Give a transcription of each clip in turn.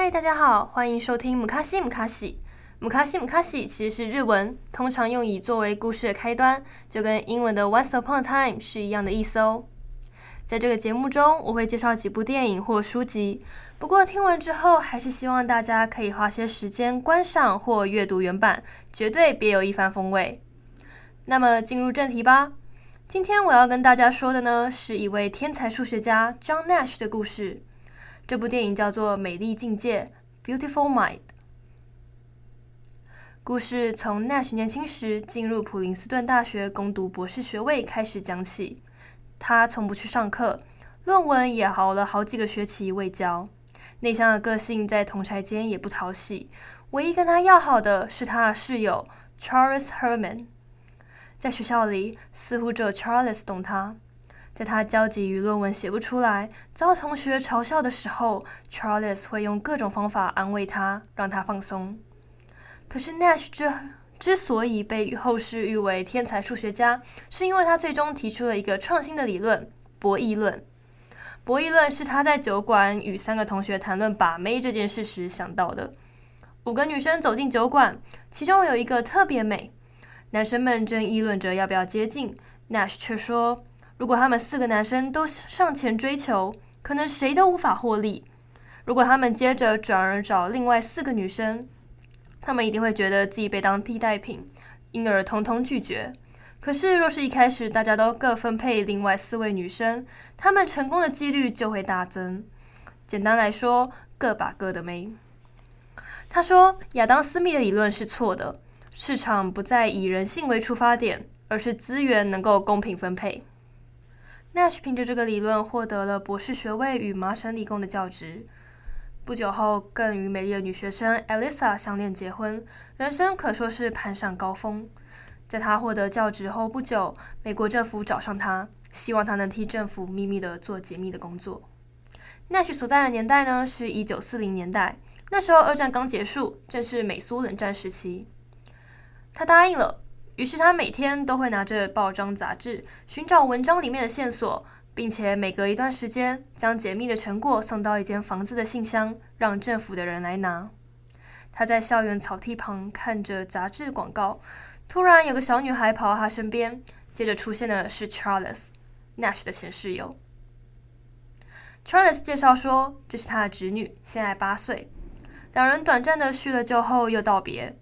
嗨，大家好，欢迎收听姆卡西姆卡西。姆卡西姆卡西其实是日文，通常用以作为故事的开端，就跟英文的 Once Upon a Time 是一样的意思哦。在这个节目中，我会介绍几部电影或书籍，不过听完之后，还是希望大家可以花些时间观赏或阅读原版，绝对别有一番风味。那么进入正题吧。今天我要跟大家说的呢，是一位天才数学家 John Nash 的故事。这部电影叫做《美丽境界》（Beautiful Mind）。故事从 Nash 年轻时进入普林斯顿大学攻读博士学位开始讲起。他从不去上课，论文也熬了好几个学期未交。内向的个性在同侪间也不讨喜。唯一跟他要好的是他的室友 Charles Herman。在学校里，似乎只有 Charles 懂他。在他焦急于论文写不出来、遭同学嘲笑的时候，Charles 会用各种方法安慰他，让他放松。可是 Nash 之之所以被后世誉为天才数学家，是因为他最终提出了一个创新的理论——博弈论。博弈论是他在酒馆与三个同学谈论把妹这件事时想到的。五个女生走进酒馆，其中有一个特别美。男生们正议论着要不要接近，Nash 却说：“如果他们四个男生都上前追求，可能谁都无法获利。如果他们接着转而找另外四个女生，他们一定会觉得自己被当替代品，因而统统拒绝。可是，若是一开始大家都各分配另外四位女生，他们成功的几率就会大增。简单来说，各把各的妹。”他说：“亚当·斯密的理论是错的。”市场不再以人性为出发点，而是资源能够公平分配。Nash 凭着这个理论获得了博士学位与麻省理工的教职。不久后，更与美丽的女学生 Elisa 相恋结婚，人生可说是攀上高峰。在他获得教职后不久，美国政府找上他，希望他能替政府秘密地做解密的工作。Nash 所在的年代呢，是一九四零年代，那时候二战刚结束，正是美苏冷战时期。他答应了，于是他每天都会拿着报章杂志寻找文章里面的线索，并且每隔一段时间将解密的成果送到一间房子的信箱，让政府的人来拿。他在校园草地旁看着杂志广告，突然有个小女孩跑到他身边，接着出现的是 Charles，Nash 的前室友。Charles 介绍说，这是他的侄女，现在八岁。两人短暂的叙了旧后又道别。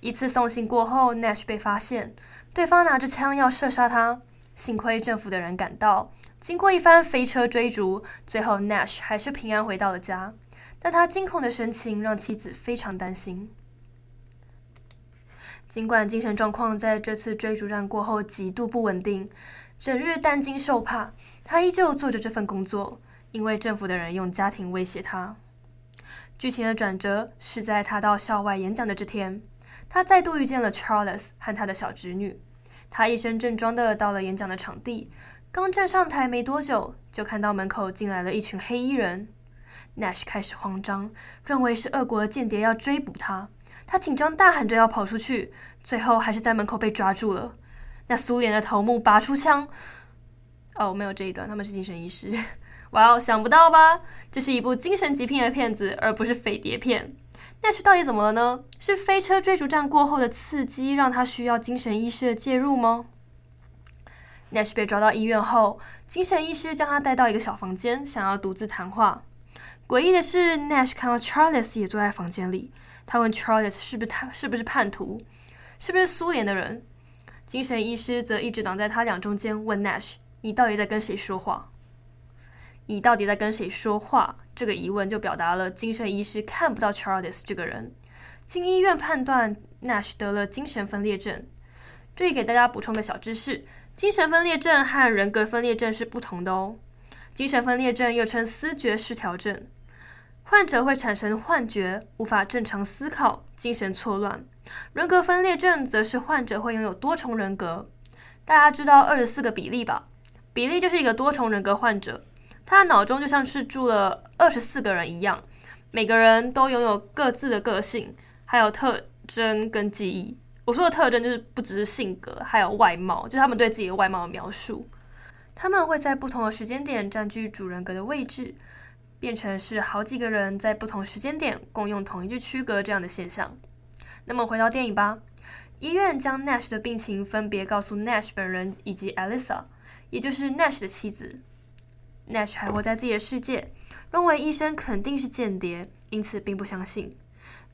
一次送信过后，Nash 被发现，对方拿着枪要射杀他。幸亏政府的人赶到，经过一番飞车追逐，最后 Nash 还是平安回到了家。但他惊恐的神情让妻子非常担心。尽管精神状况在这次追逐战过后极度不稳定，整日担惊受怕，他依旧做着这份工作，因为政府的人用家庭威胁他。剧情的转折是在他到校外演讲的这天。他再度遇见了 Charles 和他的小侄女。他一身正装的到了演讲的场地，刚站上台没多久，就看到门口进来了一群黑衣人。Nash 开始慌张，认为是俄国的间谍要追捕他。他紧张大喊着要跑出去，最后还是在门口被抓住了。那苏联的头目拔出枪。哦，没有这一段，他们是精神医师。哇哦，想不到吧？这是一部精神疾病的片子，而不是匪谍片。Nash 到底怎么了呢？是飞车追逐战过后的刺激让他需要精神医师的介入吗？Nash 被抓到医院后，精神医师将他带到一个小房间，想要独自谈话。诡异的是，Nash 看到 Charles 也坐在房间里。他问 Charles 是不是他是不是叛徒，是不是苏联的人？精神医师则一直挡在他俩中间，问 Nash：“ 你到底在跟谁说话？”你到底在跟谁说话？这个疑问就表达了精神医师看不到 Charles 这个人。经医院判断，Nash 得了精神分裂症。这里给大家补充个小知识：精神分裂症和人格分裂症是不同的哦。精神分裂症又称思觉失调症，患者会产生幻觉，无法正常思考，精神错乱。人格分裂症则是患者会拥有多重人格。大家知道二十四个比例吧？比利就是一个多重人格患者。他的脑中就像是住了二十四个人一样，每个人都拥有各自的个性，还有特征跟记忆。我说的特征就是不只是性格，还有外貌，就是他们对自己的外貌的描述。他们会在不同的时间点占据主人格的位置，变成是好几个人在不同时间点共用同一具区隔这样的现象。那么回到电影吧，医院将 Nash 的病情分别告诉 Nash 本人以及 Alisa，也就是 Nash 的妻子。Nash 还活在自己的世界，认为医生肯定是间谍，因此并不相信。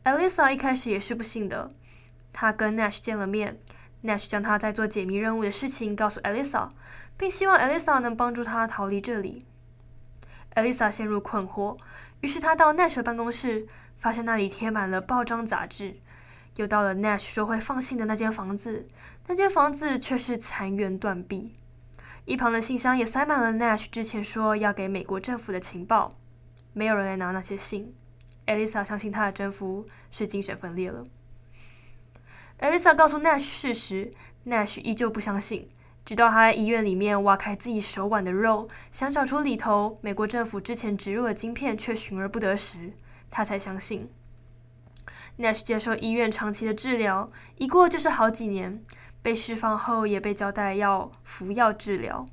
Alyssa 一开始也是不信的。他跟 Nash 见了面，Nash 将他在做解谜任务的事情告诉 Alyssa，并希望 Alyssa 能帮助他逃离这里。Alyssa 陷入困惑，于是他到 Nash 的办公室，发现那里贴满了报章杂志。又到了 Nash 说会放信的那间房子，那间房子却是残垣断壁。一旁的信箱也塞满了 Nash 之前说要给美国政府的情报，没有人来拿那些信。Alyssa 相信他的征服是精神分裂了。Alyssa 告诉 Nash 事实，Nash 依旧不相信。直到他在医院里面挖开自己手腕的肉，想找出里头美国政府之前植入的晶片，却寻而不得时，他才相信。Nash 接受医院长期的治疗，一过就是好几年。被释放后，也被交代要服药治疗。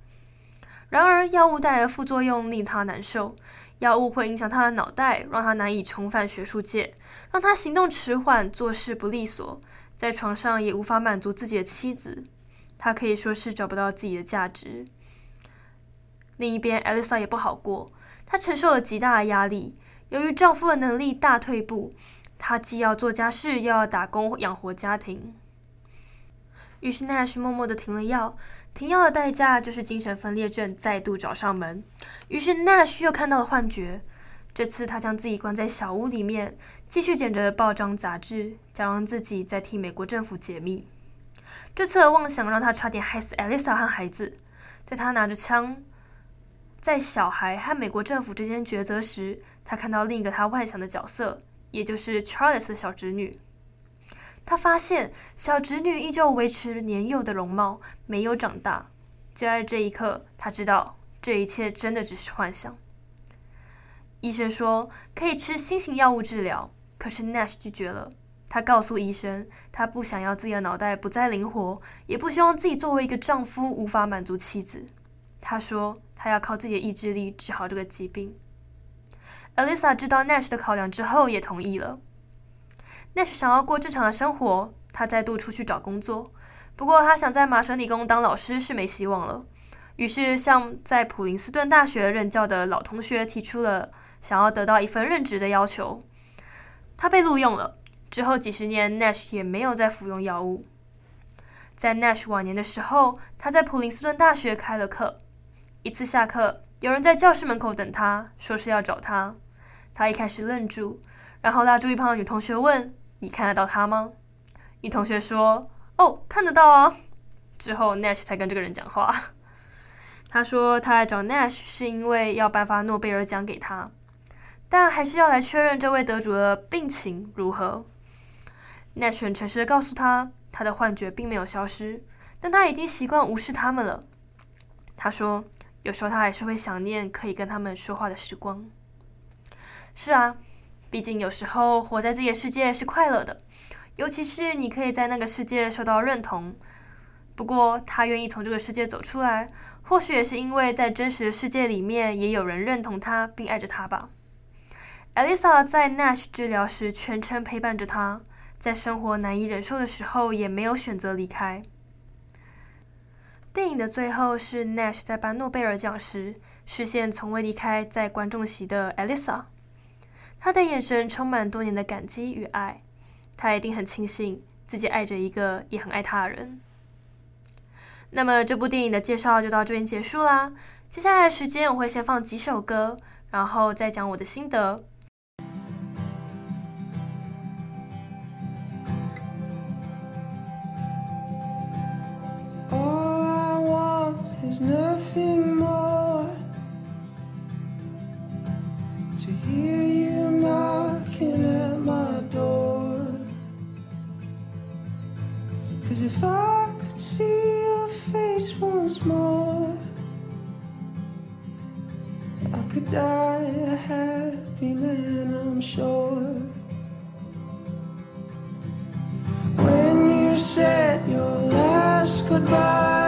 然而，药物带来的副作用令他难受。药物会影响他的脑袋，让他难以重返学术界，让他行动迟缓，做事不利索，在床上也无法满足自己的妻子。他可以说是找不到自己的价值。另一边，Alyssa 也不好过，她承受了极大的压力。由于丈夫的能力大退步，她既要做家事，又要打工养活家庭。于是，Nash 默默地停了药。停药的代价就是精神分裂症再度找上门。于是，Nash 又看到了幻觉。这次，他将自己关在小屋里面，继续捡着报章杂志，假装自己在替美国政府解密。这次的妄想让他差点害死 Alyssa 和孩子。在他拿着枪，在小孩和美国政府之间抉择时，他看到另一个他幻想的角色，也就是 Charles 的小侄女。他发现小侄女依旧维持年幼的容貌，没有长大。就在这一刻，他知道这一切真的只是幻想。医生说可以吃新型药物治疗，可是 Nash 拒绝了。他告诉医生，他不想要自己的脑袋不再灵活，也不希望自己作为一个丈夫无法满足妻子。他说，他要靠自己的意志力治好这个疾病。Alisa 知道 Nash 的考量之后，也同意了。Nash 想要过正常的生活，他再度出去找工作。不过，他想在麻省理工当老师是没希望了，于是向在普林斯顿大学任教的老同学提出了想要得到一份任职的要求。他被录用了。之后几十年，Nash 也没有再服用药物。在 Nash 晚年的时候，他在普林斯顿大学开了课。一次下课，有人在教室门口等他，说是要找他。他一开始愣住，然后拉住一旁的女同学问：“你看得到他吗？”女同学说：“哦，看得到啊。”之后，Nash 才跟这个人讲话。他说他来找 Nash 是因为要颁发诺贝尔奖给他，但还是要来确认这位得主的病情如何。Nash 很诚实地告诉他，他的幻觉并没有消失，但他已经习惯无视他们了。他说，有时候他还是会想念可以跟他们说话的时光。是啊，毕竟有时候活在自己的世界是快乐的，尤其是你可以在那个世界受到认同。不过，他愿意从这个世界走出来，或许也是因为在真实的世界里面也有人认同他并爱着他吧。Alyssa 在 Nash 治疗时全程陪伴着他。在生活难以忍受的时候，也没有选择离开。电影的最后是 Nash 在颁诺贝尔奖时，视线从未离开在观众席的 Alyssa，他的眼神充满多年的感激与爱，他一定很庆幸自己爱着一个也很爱他的人。那么这部电影的介绍就到这边结束啦。接下来的时间我会先放几首歌，然后再讲我的心得。If I could see your face once more, I could die a happy man, I'm sure. When you said your last goodbye.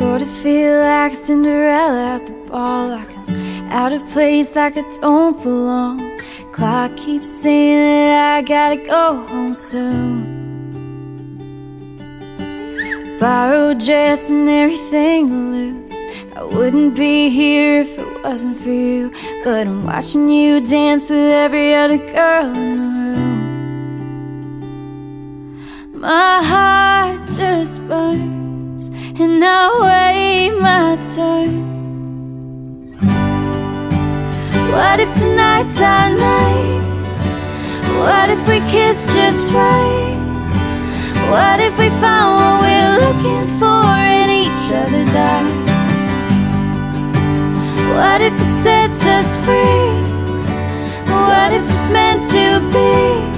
Sort of feel like Cinderella at the ball, like I'm out of place, like I don't belong. Clock keeps saying that I gotta go home soon. Borrowed dress and everything to lose. I wouldn't be here if it wasn't for you. But I'm watching you dance with every other girl in the room. My heart just burns and I wait my turn? What if tonight's our night? What if we kiss just right? What if we find what we're looking for in each other's eyes? What if it sets us free? What if it's meant to be?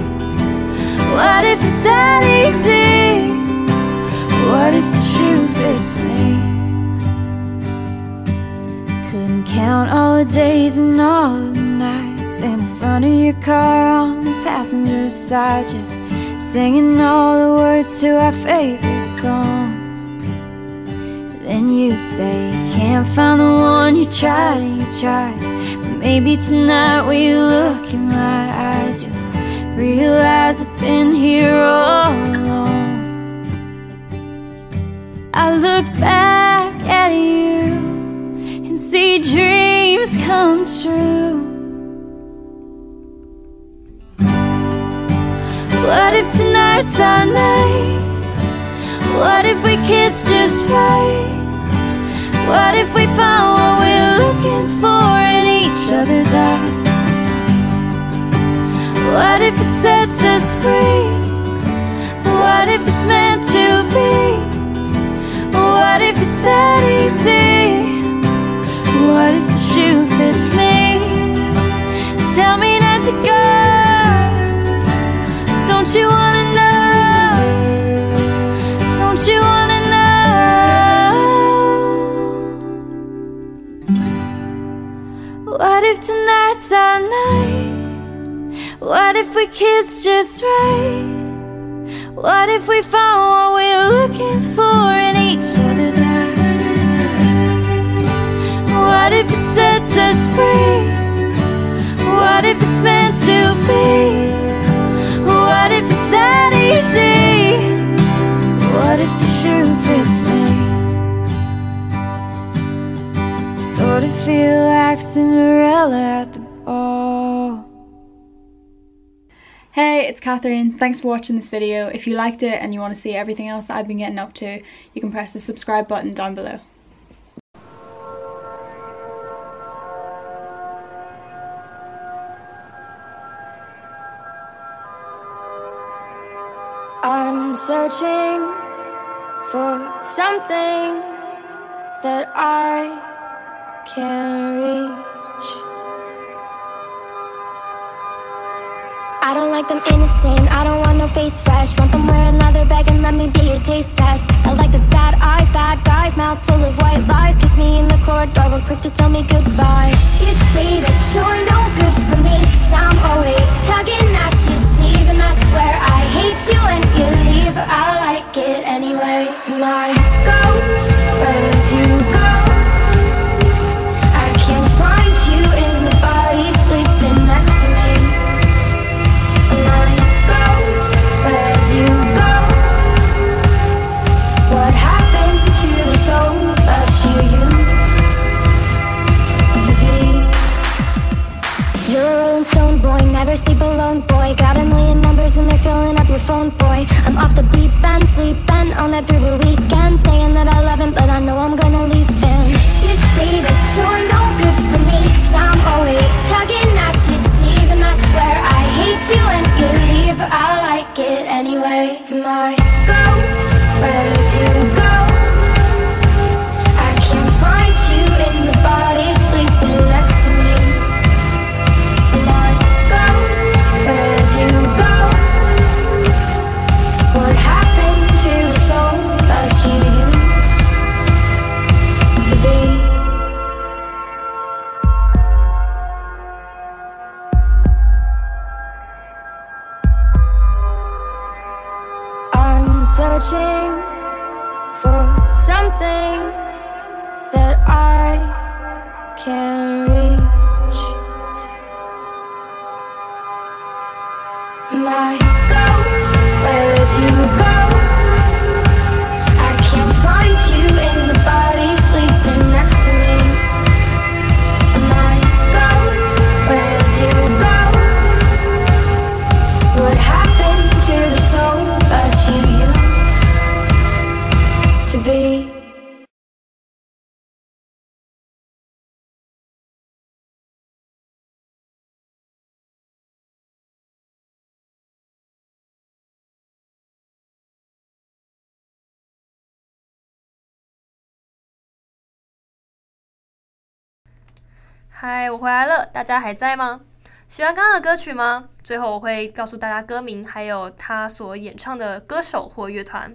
Count all the days and all the nights in the front of your car on the passenger side, just singing all the words to our favorite songs. Then you'd say you can't find the one you tried and you tried. But maybe tonight when you look in my eyes, you'll realize I've been here all along. I look back at you see dreams come true. What if tonight's our night? What if we kiss just right? What if we found what we're looking for in each other's eyes? What if it sets us free? Our night? What if we kiss just right? What if we found what we're looking for in each other's eyes? What if it sets us free? What if it's meant to be? What if it's that easy? What if the shoe fits me? Sort of feel like Cinderella at the ball. Hey, it's Catherine. Thanks for watching this video. If you liked it and you want to see everything else that I've been getting up to, you can press the subscribe button down below. I'm searching for something that I can reach. I don't like them innocent, I don't want no face fresh. Want them wearing leather bag and let me be your taste test. I like the sad eyes, bad guys, mouth full of white lies. Kiss me in the corridor, but quick to tell me goodbye. You say that you're no good for me, cause I'm always tugging at your sleeve. And I swear I hate you when you leave, I like it anyway. My ghost, 嗨，我回来了，大家还在吗？喜欢刚刚的歌曲吗？最后我会告诉大家歌名，还有他所演唱的歌手或乐团。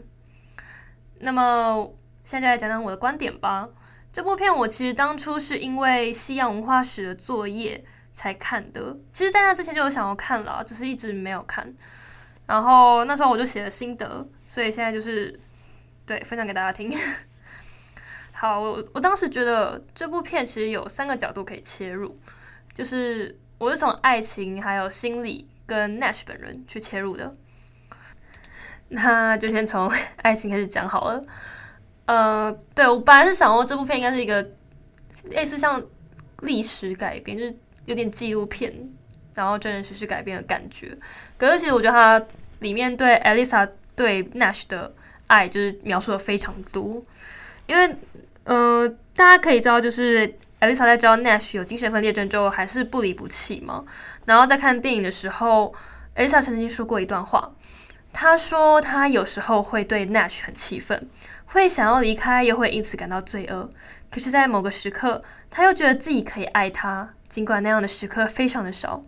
那么现在来讲讲我的观点吧。这部片我其实当初是因为西洋文化史的作业才看的，其实在那之前就有想要看了，只是一直没有看。然后那时候我就写了心得，所以现在就是对分享给大家听。好，我我当时觉得这部片其实有三个角度可以切入，就是我是从爱情、还有心理跟 Nash 本人去切入的。那就先从 爱情开始讲好了。呃，对，我本来是想说这部片应该是一个类似像历史改编，就是有点纪录片，然后真人实事改编的感觉。可是其实我觉得它里面对 Elisa 对 Nash 的爱就是描述的非常多，因为呃，大家可以知道，就是 Elisa 在知道 Nash 有精神分裂症之后，还是不离不弃嘛。然后在看电影的时候，Elisa 曾经说过一段话，她说她有时候会对 Nash 很气愤。会想要离开，又会因此感到罪恶。可是，在某个时刻，她又觉得自己可以爱他，尽管那样的时刻非常的少。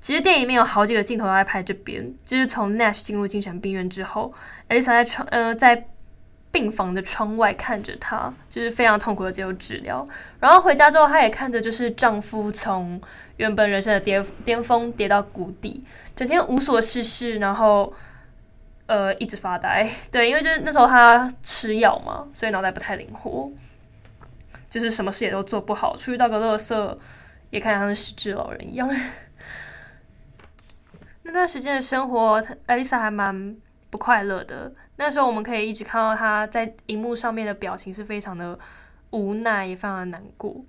其实电影里面有好几个镜头都在拍这边，就是从 Nash 进入精神病院之后，Elisa 在床呃在病房的窗外看着他，就是非常痛苦的接受治疗。然后回家之后，她也看着就是丈夫从原本人生的巅巅峰跌到谷底，整天无所事事，然后。呃，一直发呆，对，因为就是那时候她吃药嘛，所以脑袋不太灵活，就是什么事也都做不好，出去倒个垃圾也看像是失智老人一样。那段时间的生活，艾丽莎还蛮不快乐的。那时候我们可以一直看到他在荧幕上面的表情是非常的无奈，也非常的难过。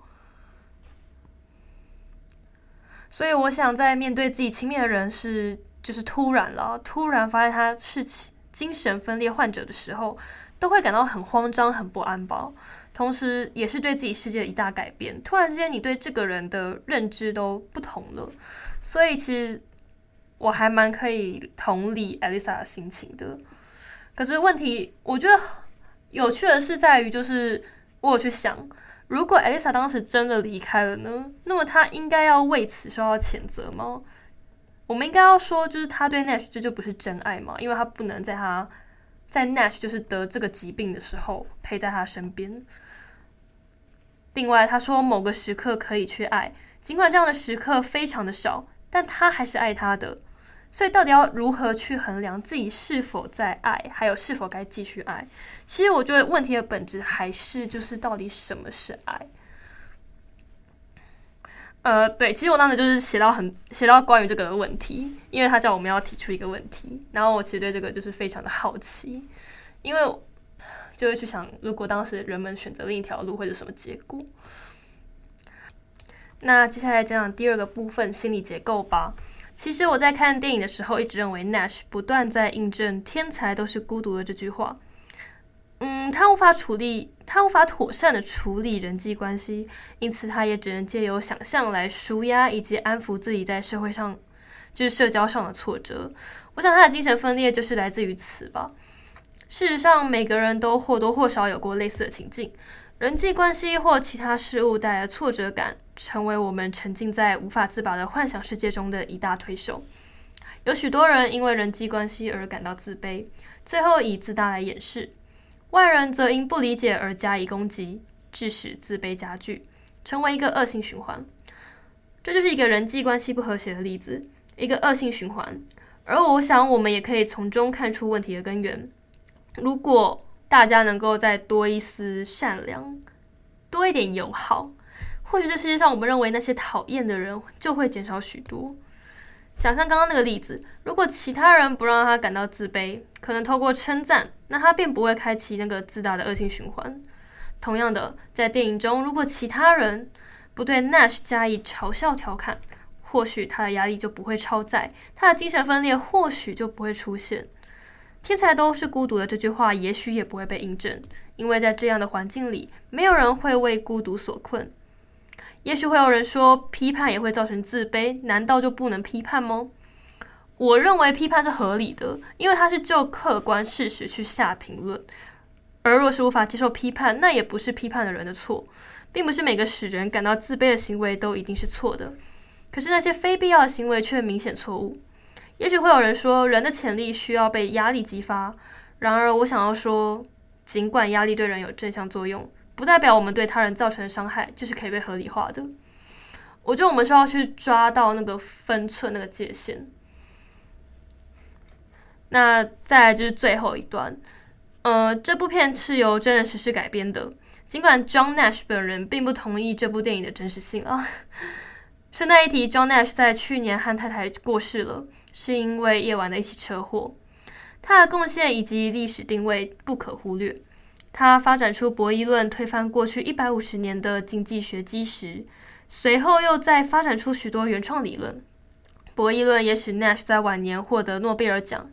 所以我想，在面对自己亲密的人是。就是突然了，突然发现他是精神分裂患者的时候，都会感到很慌张、很不安吧。同时，也是对自己世界的一大改变。突然之间，你对这个人的认知都不同了。所以，其实我还蛮可以同理 Elisa 的心情的。可是问题，我觉得有趣的是在于，就是我有去想，如果 Elisa 当时真的离开了呢？那么她应该要为此受到谴责吗？我们应该要说，就是他对 Nash 这就不是真爱嘛，因为他不能在他在 Nash 就是得这个疾病的时候陪在他身边。另外，他说某个时刻可以去爱，尽管这样的时刻非常的少，但他还是爱他的。所以，到底要如何去衡量自己是否在爱，还有是否该继续爱？其实，我觉得问题的本质还是就是到底什么是爱。呃，对，其实我当时就是写到很写到关于这个问题，因为他叫我们要提出一个问题，然后我其实对这个就是非常的好奇，因为就会去想，如果当时人们选择另一条路，会是什么结果？那接下来讲讲第二个部分，心理结构吧。其实我在看电影的时候，一直认为 Nash 不断在印证“天才都是孤独的”这句话。嗯，他无法处理，他无法妥善的处理人际关系，因此他也只能借由想象来舒压以及安抚自己在社会上，就是社交上的挫折。我想他的精神分裂就是来自于此吧。事实上，每个人都或多或少有过类似的情境，人际关系或其他事物带来挫折感，成为我们沉浸在无法自拔的幻想世界中的一大推手。有许多人因为人际关系而感到自卑，最后以自大来掩饰。外人则因不理解而加以攻击，致使自卑加剧，成为一个恶性循环。这就是一个人际关系不和谐的例子，一个恶性循环。而我想，我们也可以从中看出问题的根源。如果大家能够再多一丝善良，多一点友好，或许这世界上我们认为那些讨厌的人就会减少许多。想象刚刚那个例子，如果其他人不让他感到自卑，可能透过称赞，那他便不会开启那个自大的恶性循环。同样的，在电影中，如果其他人不对 Nash 加以嘲笑调侃，或许他的压力就不会超载，他的精神分裂或许就不会出现。天才都是孤独的这句话，也许也不会被印证，因为在这样的环境里，没有人会为孤独所困。也许会有人说，批判也会造成自卑，难道就不能批判吗？我认为批判是合理的，因为它是就客观事实去下评论。而若是无法接受批判，那也不是批判的人的错。并不是每个使人感到自卑的行为都一定是错的，可是那些非必要的行为却明显错误。也许会有人说，人的潜力需要被压力激发。然而，我想要说，尽管压力对人有正向作用，不代表我们对他人造成的伤害就是可以被合理化的。我觉得我们需要去抓到那个分寸、那个界限。那再来就是最后一段，呃，这部片是由真人实事改编的，尽管 John Nash 本人并不同意这部电影的真实性啊。顺带一提，John Nash 在去年和太太过世了，是因为夜晚的一起车祸。他的贡献以及历史定位不可忽略。他发展出博弈论，推翻过去一百五十年的经济学基石，随后又再发展出许多原创理论。博弈论也使 Nash 在晚年获得诺贝尔奖。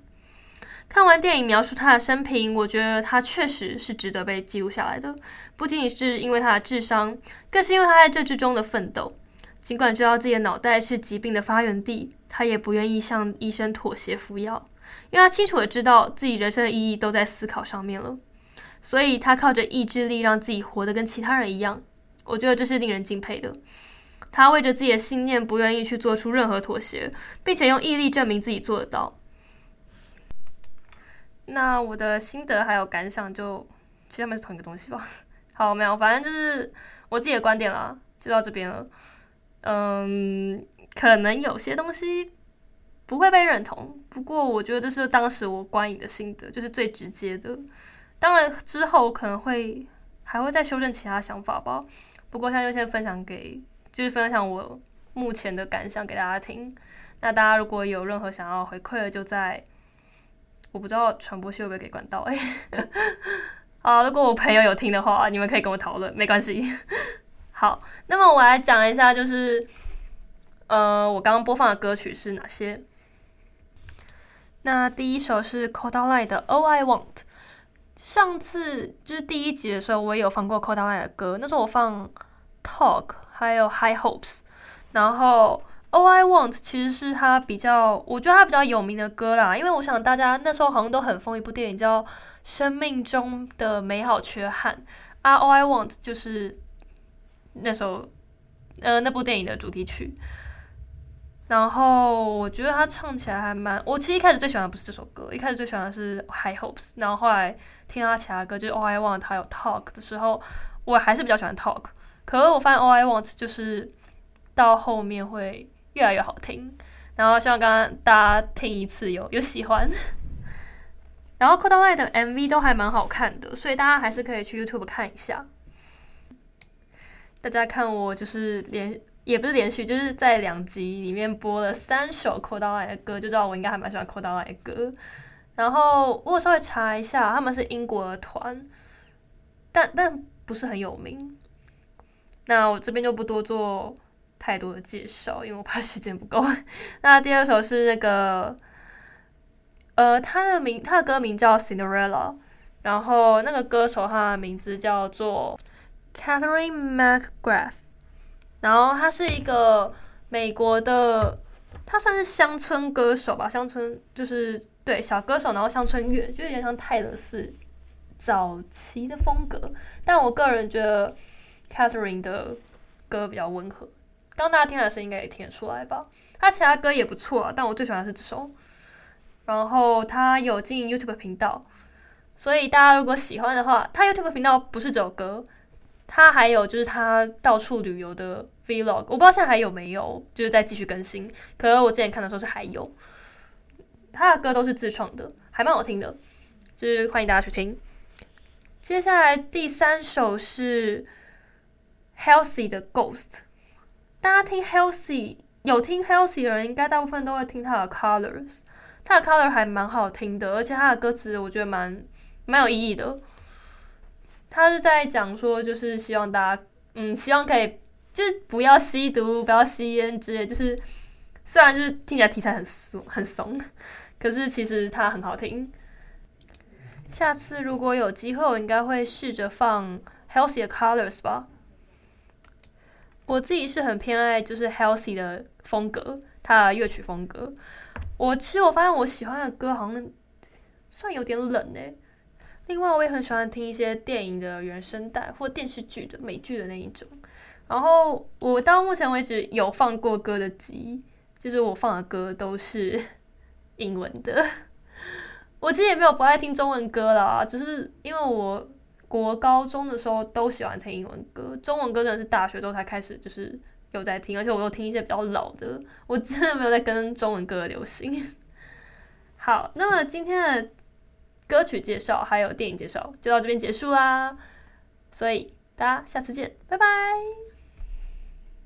看完电影描述他的生平，我觉得他确实是值得被记录下来的，不仅仅是因为他的智商，更是因为他在这之中的奋斗。尽管知道自己的脑袋是疾病的发源地，他也不愿意向医生妥协服药，因为他清楚的知道自己人生的意义都在思考上面了。所以他靠着意志力让自己活得跟其他人一样。我觉得这是令人敬佩的。他为着自己的信念不愿意去做出任何妥协，并且用毅力证明自己做得到。那我的心得还有感想就其实他们是同一个东西吧。好，没有，反正就是我自己的观点啦，就到这边了。嗯，可能有些东西不会被认同，不过我觉得这是当时我观影的心得，就是最直接的。当然之后可能会还会再修正其他想法吧。不过现在就先分享给，就是分享我目前的感想给大家听。那大家如果有任何想要回馈的，就在我不知道传播系会不会给管道哎。啊，如果我朋友有听的话，你们可以跟我讨论，没关系。好，那么我来讲一下，就是，呃，我刚刚播放的歌曲是哪些？那第一首是 Kodaline 的 All I Want。上次就是第一集的时候，我也有放过 Kodaline 的歌，那时候我放 Talk 还有 High Hopes，然后 All I Want 其实是他比较，我觉得他比较有名的歌啦，因为我想大家那时候好像都很疯一部电影叫《生命中的美好缺憾》啊，All I Want 就是。那首，呃，那部电影的主题曲，然后我觉得他唱起来还蛮……我其实一开始最喜欢的不是这首歌，一开始最喜欢的是《High Hopes》，然后后来听他其他歌，就是《All I Want》还有《Talk》的时候，我还是比较喜欢《Talk》，可是我发现《All I Want》就是到后面会越来越好听，然后希望刚刚大家听一次有有喜欢，然后 Kodaline 的 MV 都还蛮好看的，所以大家还是可以去 YouTube 看一下。大家看我就是连也不是连续，就是在两集里面播了三首 Kodaline 的歌，就知道我应该还蛮喜欢 Kodaline 的歌。然后我稍微查一下，他们是英国的团，但但不是很有名。那我这边就不多做太多的介绍，因为我怕时间不够。那第二首是那个，呃，他的名，他的歌名叫 Cinderella，然后那个歌手他的名字叫做。Catherine McGrath，然后他是一个美国的，他算是乡村歌手吧，乡村就是对小歌手，然后乡村乐就有点像泰勒斯早期的风格，但我个人觉得 Catherine 的歌比较温和，刚大家听的声音应该也听得出来吧，他其他歌也不错，但我最喜欢的是这首，然后他有进 YouTube 频道，所以大家如果喜欢的话，他 YouTube 频道不是这首歌。他还有就是他到处旅游的 vlog，我不知道现在还有没有，就是在继续更新。可是我之前看的时候是还有，他的歌都是自创的，还蛮好听的，就是欢迎大家去听。接下来第三首是 Healthy 的 Ghost，大家听 Healthy 有听 Healthy 的人，应该大部分都会听他的 Colors，他的 Color 还蛮好听的，而且他的歌词我觉得蛮蛮有意义的。他是在讲说，就是希望大家，嗯，希望可以，就是不要吸毒，不要吸烟之类。就是虽然就是听起来题材很怂很怂，可是其实它很好听。下次如果有机会，我应该会试着放 Healthy Colors 吧。我自己是很偏爱就是 Healthy 的风格，他的乐曲风格。我其实我发现我喜欢的歌好像算有点冷诶、欸。另外，我也很喜欢听一些电影的原声带或电视剧的美剧的那一种。然后我到目前为止有放过歌的集，就是我放的歌都是英文的。我其实也没有不爱听中文歌啦，只是因为我国高中的时候都喜欢听英文歌，中文歌真的是大学之后才开始就是有在听，而且我又听一些比较老的，我真的没有在跟中文歌流行。好，那么今天的歌曲介绍还有电影介绍就到这边结束啦，所以大家下次见，拜拜。